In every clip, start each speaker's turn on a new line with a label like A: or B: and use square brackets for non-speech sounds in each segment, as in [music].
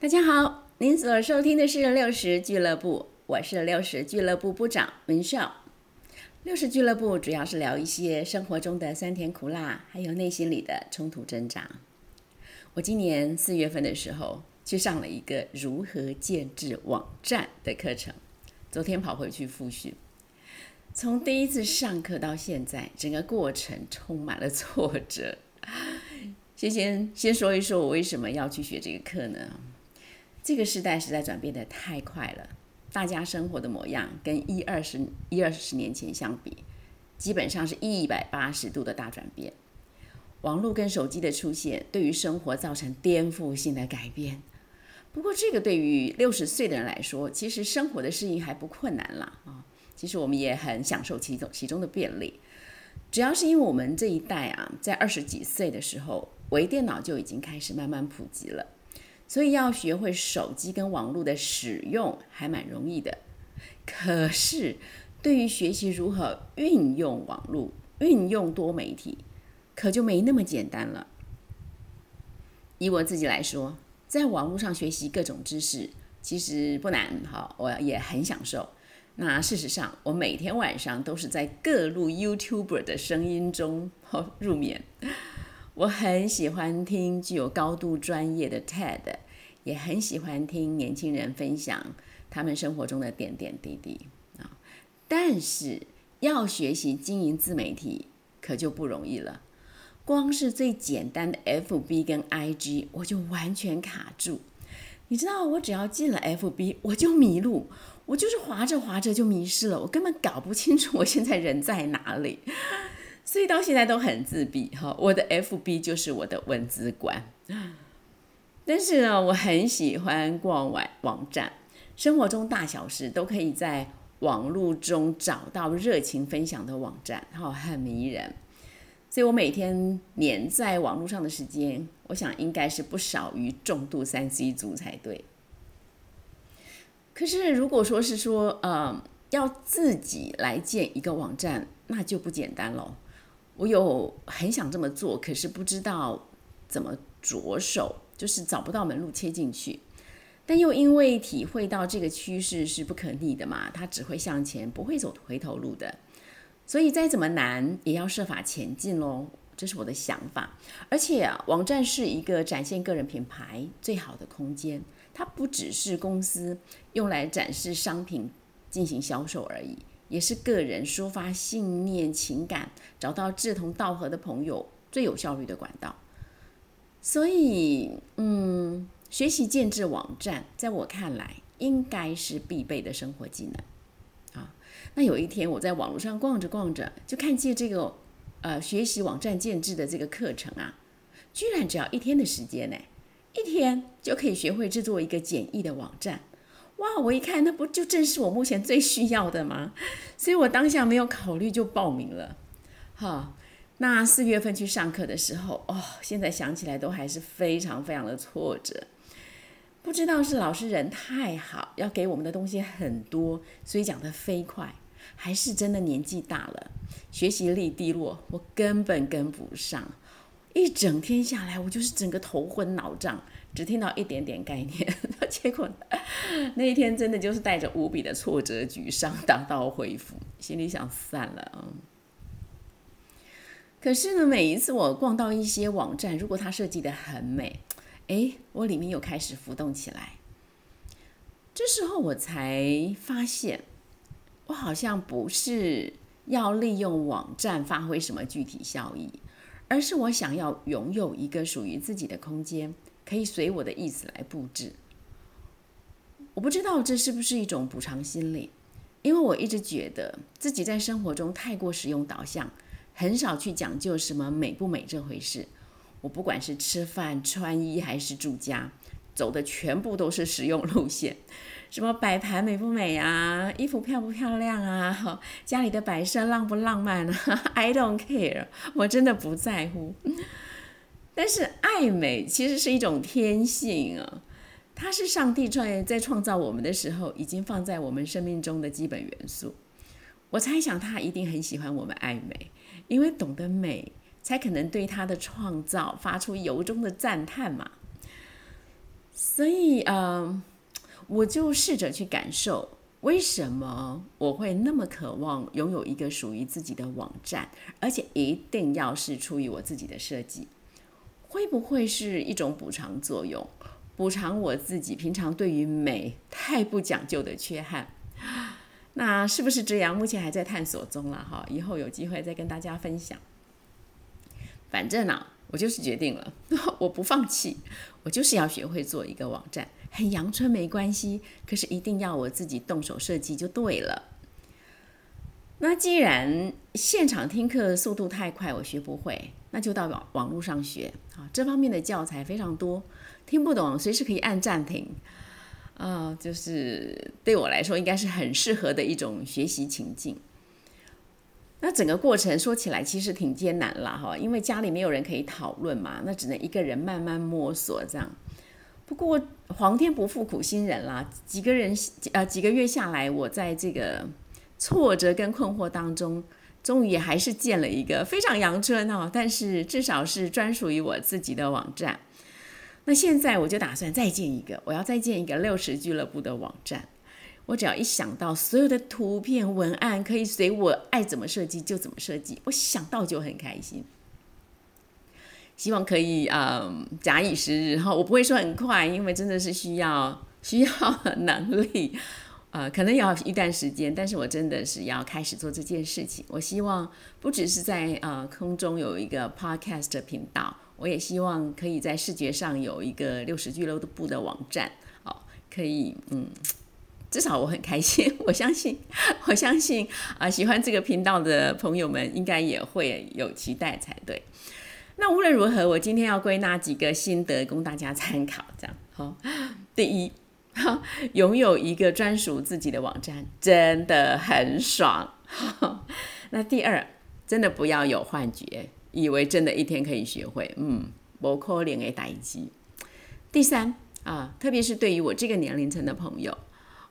A: 大家好，您所收听的是六十俱乐部，我是六十俱乐部部长文少。六十俱乐部主要是聊一些生活中的酸甜苦辣，还有内心里的冲突挣扎。我今年四月份的时候去上了一个如何建制网站的课程，昨天跑回去复训。从第一次上课到现在，整个过程充满了挫折。先先先说一说我为什么要去学这个课呢？这个时代实在转变的太快了，大家生活的模样跟一二十一二十年前相比，基本上是一百八十度的大转变。网络跟手机的出现，对于生活造成颠覆性的改变。不过，这个对于六十岁的人来说，其实生活的适应还不困难啦啊。其实我们也很享受其中其中的便利，主要是因为我们这一代啊，在二十几岁的时候，微电脑就已经开始慢慢普及了。所以要学会手机跟网络的使用还蛮容易的，可是对于学习如何运用网络、运用多媒体，可就没那么简单了。以我自己来说，在网络上学习各种知识其实不难，哈，我也很享受。那事实上，我每天晚上都是在各路 YouTuber 的声音中 [laughs] 入眠。我很喜欢听具有高度专业的 TED，也很喜欢听年轻人分享他们生活中的点点滴滴啊。但是要学习经营自媒体可就不容易了。光是最简单的 FB 跟 IG，我就完全卡住。你知道，我只要进了 FB，我就迷路，我就是滑着滑着就迷失了，我根本搞不清楚我现在人在哪里。所以到现在都很自闭哈，我的 FB 就是我的文字馆。但是呢，我很喜欢逛网网站，生活中大小事都可以在网络中找到热情分享的网站，哈，很迷人。所以我每天黏在网络上的时间，我想应该是不少于重度三 C 族才对。可是如果说是说，呃，要自己来建一个网站，那就不简单喽。我有很想这么做，可是不知道怎么着手，就是找不到门路切进去。但又因为体会到这个趋势是不可逆的嘛，它只会向前，不会走回头路的。所以再怎么难，也要设法前进喽。这是我的想法。而且啊，网站是一个展现个人品牌最好的空间，它不只是公司用来展示商品、进行销售而已。也是个人抒发信念、情感，找到志同道合的朋友最有效率的管道。所以，嗯，学习建制网站，在我看来，应该是必备的生活技能。啊，那有一天我在网络上逛着逛着，就看见这个呃学习网站建制的这个课程啊，居然只要一天的时间呢，一天就可以学会制作一个简易的网站。哇！我一看，那不就正是我目前最需要的吗？[laughs] 所以我当下没有考虑就报名了。哈，那四月份去上课的时候，哦，现在想起来都还是非常非常的挫折。不知道是老师人太好，要给我们的东西很多，所以讲得飞快，还是真的年纪大了，学习力低落，我根本跟不上。一整天下来，我就是整个头昏脑胀。只听到一点点概念，[laughs] 结果那一天真的就是带着无比的挫折、沮丧打道回府，心里想散了啊。可是呢，每一次我逛到一些网站，如果它设计的很美，哎，我里面又开始浮动起来。这时候我才发现，我好像不是要利用网站发挥什么具体效益，而是我想要拥有一个属于自己的空间。可以随我的意思来布置。我不知道这是不是一种补偿心理，因为我一直觉得自己在生活中太过实用导向，很少去讲究什么美不美这回事。我不管是吃饭、穿衣还是住家，走的全部都是实用路线。什么摆盘美不美啊，衣服漂不漂亮啊，家里的摆设浪不浪漫啊？[laughs] I don't care，我真的不在乎。但是爱美其实是一种天性啊，它是上帝创在创造我们的时候已经放在我们生命中的基本元素。我猜想他一定很喜欢我们爱美，因为懂得美，才可能对他的创造发出由衷的赞叹嘛。所以，嗯，我就试着去感受，为什么我会那么渴望拥有一个属于自己的网站，而且一定要是出于我自己的设计。会不会是一种补偿作用，补偿我自己平常对于美太不讲究的缺憾？那是不是这样？目前还在探索中了哈，以后有机会再跟大家分享。反正呢，我就是决定了，[laughs] 我不放弃，我就是要学会做一个网站，很阳春没关系，可是一定要我自己动手设计就对了。那既然现场听课速度太快，我学不会，那就到网网络上学啊。这方面的教材非常多，听不懂随时可以按暂停，啊，就是对我来说应该是很适合的一种学习情境。那整个过程说起来其实挺艰难了，哈，因为家里没有人可以讨论嘛，那只能一个人慢慢摸索这样。不过皇天不负苦心人啦，几个人呃几个月下来，我在这个。挫折跟困惑当中，终于还是建了一个非常阳春哦，但是至少是专属于我自己的网站。那现在我就打算再建一个，我要再建一个六十俱乐部的网站。我只要一想到所有的图片文案可以随我爱怎么设计就怎么设计，我想到就很开心。希望可以嗯假以时日哈，我不会说很快，因为真的是需要需要 [laughs] 能力。呃，可能要一段时间，但是我真的是要开始做这件事情。我希望不只是在呃空中有一个 podcast 频道，我也希望可以在视觉上有一个六十俱乐部的网站。哦，可以，嗯，至少我很开心。[laughs] 我相信，我相信啊，喜欢这个频道的朋友们应该也会有期待才对。那无论如何，我今天要归纳几个心得供大家参考。这样，好，第一。[laughs] 拥有一个专属自己的网站真的很爽。[laughs] 那第二，真的不要有幻觉，以为真的一天可以学会，嗯，不可能的代机。第三啊，特别是对于我这个年龄层的朋友，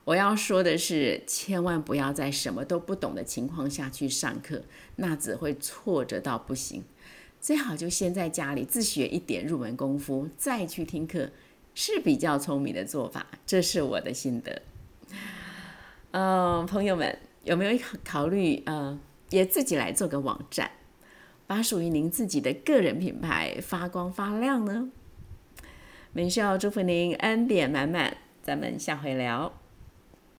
A: 我要说的是，千万不要在什么都不懂的情况下去上课，那只会挫折到不行。最好就先在家里自学一点入门功夫，再去听课。是比较聪明的做法，这是我的心得。嗯，朋友们有没有考虑呃，也自己来做个网站，把属于您自己的个人品牌发光发亮呢？美笑祝福您恩典满满，咱们下回聊。